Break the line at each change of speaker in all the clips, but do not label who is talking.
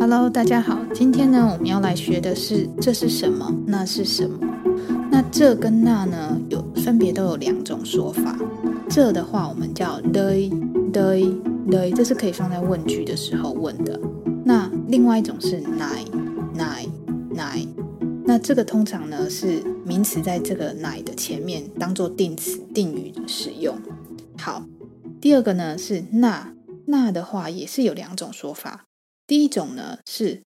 Hello，大家好。今天呢，我们要来学的是这是什么？那是什么？那这跟那呢，有分别都有两种说法。这的话，我们叫 đây đây đây，这是可以放在问句的时候问的。那另外一种是 này này này，那这个通常呢是名词在这个 này 的前面当做定词定语使用。好，第二个呢是那那的话也是有两种说法。第一种呢是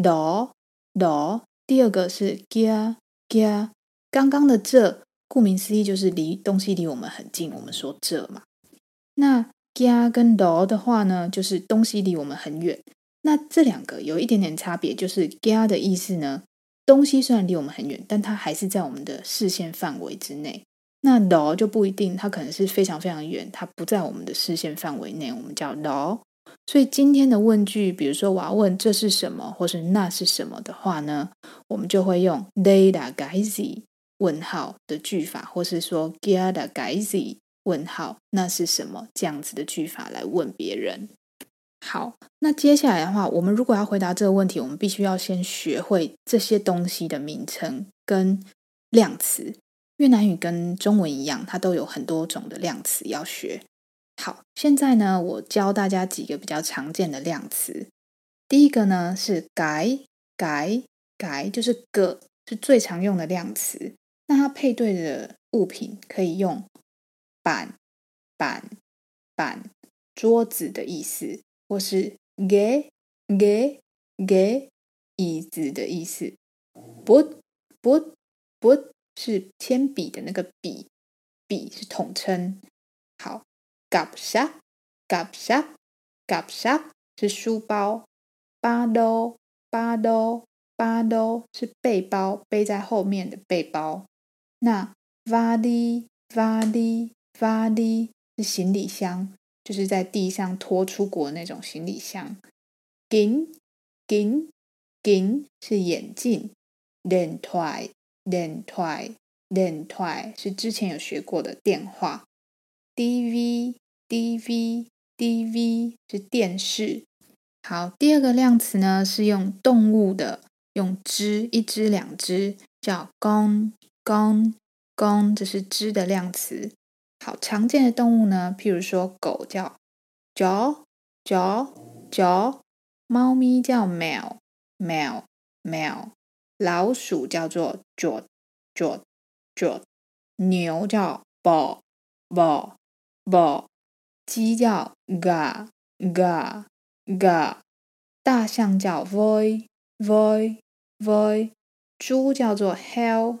đó đó，第二个是 kia kia。刚刚的这，顾名思义就是离东西离我们很近，我们说这嘛。那 kia 跟 đó 的话呢，就是东西离我们很远。那这两个有一点点差别，就是 kia 的意思呢，东西虽然离我们很远，但它还是在我们的视线范围之内。那 đó 就不一定，它可能是非常非常远，它不在我们的视线范围内，我们叫 đó。所以今天的问句，比如说我要问这是什么，或是那是什么的话呢，我们就会用 đây là cái gì 问号的句法，或是说 kia là cái gì 问号那是什么这样子的句法来问别人。好，那接下来的话，我们如果要回答这个问题，我们必须要先学会这些东西的名称跟量词。越南语跟中文一样，它都有很多种的量词要学。好，现在呢，我教大家几个比较常见的量词。第一个呢是改改改就是个，是最常用的量词。那它配对的物品可以用板板板，桌子的意思，或是给给给椅子的意思。不”、“不”、“不是铅笔的那个笔，笔是统称。好。Cặp sách cặp sách cặp sách 是书包，ba lô ba lô ba lô 是背包，背在后面的背包。那 vali vali vali 是行李箱，就是在地上拖出国那种行李箱。kính kính kính 是眼镜，điện thoại điện thoại điện thoại 是之前有学过的电话。DV DV DV 是电视。好，第二个量词呢是用动物的，用只，一只两只，叫 con con con，这是只的量词。好，常见的动物呢，譬如说狗叫 chó chó chó，猫咪叫 mèo mèo mèo，老鼠叫做 chuột chuột chuột，牛叫 bò bò bò，鸡叫 gà gà gà，大象叫 voi voi voi，猪叫做 hell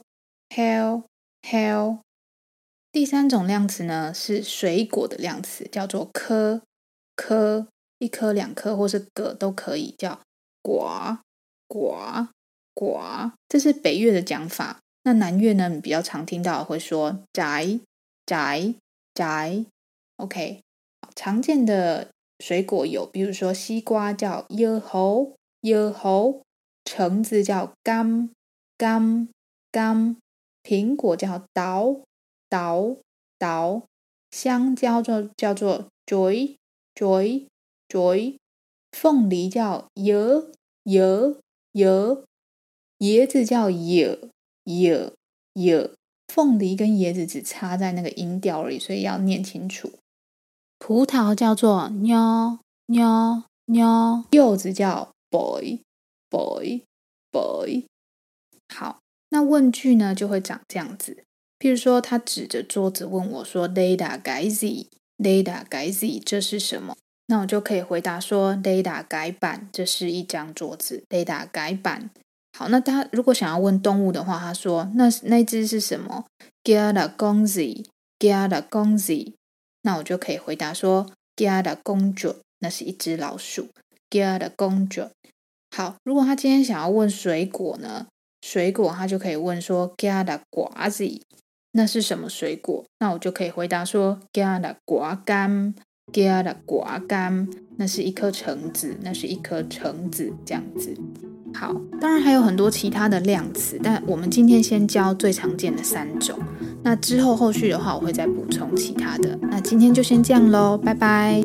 hell hell。第三种量词呢是水果的量词，叫做颗颗，一颗两颗或是个都可以，叫 quả quả quả，这是北越的讲法。那南越呢，你比较常听到会说宅宅宅。OK，常见的水果有，比如说西瓜叫 dưa hấu dưa hấu，橙子叫 cam cam cam，苹果叫 táo táo táo，香蕉叫叫做 chuối chuối chuối，凤梨叫 dứa dứa dứa，椰子叫 dừa dừa dừa，凤梨跟椰子只差在那个音调而已，所以要念清楚。葡萄叫做妞妞妞，柚子叫 boy boy boy。好，那问句呢就会长这样子。譬如说，他指着桌子问我：说，da da gazi da da gazi，这是什么？那我就可以回答说：da da 改版，这是一张桌子。da da 改版。好，那他如果想要问动物的话，他说：那那只是什么？ga da gongzi ga da gongzi。那我就可以回答说：“kia là con chuột，那是一只老鼠。kia là con chuột。”好，如果他今天想要问水果呢？水果他就可以问说：“kia là quả gì，那是什么水果？”那我就可以回答说：“kia là quả cam，kia là quả cam，那是一颗橙子，那是一颗橙子。”这样子。好，当然还有很多其他的量词，但我们今天先教最常见的三种。那之后后续的话，我会再补充其他的。那今天就先这样喽，拜拜。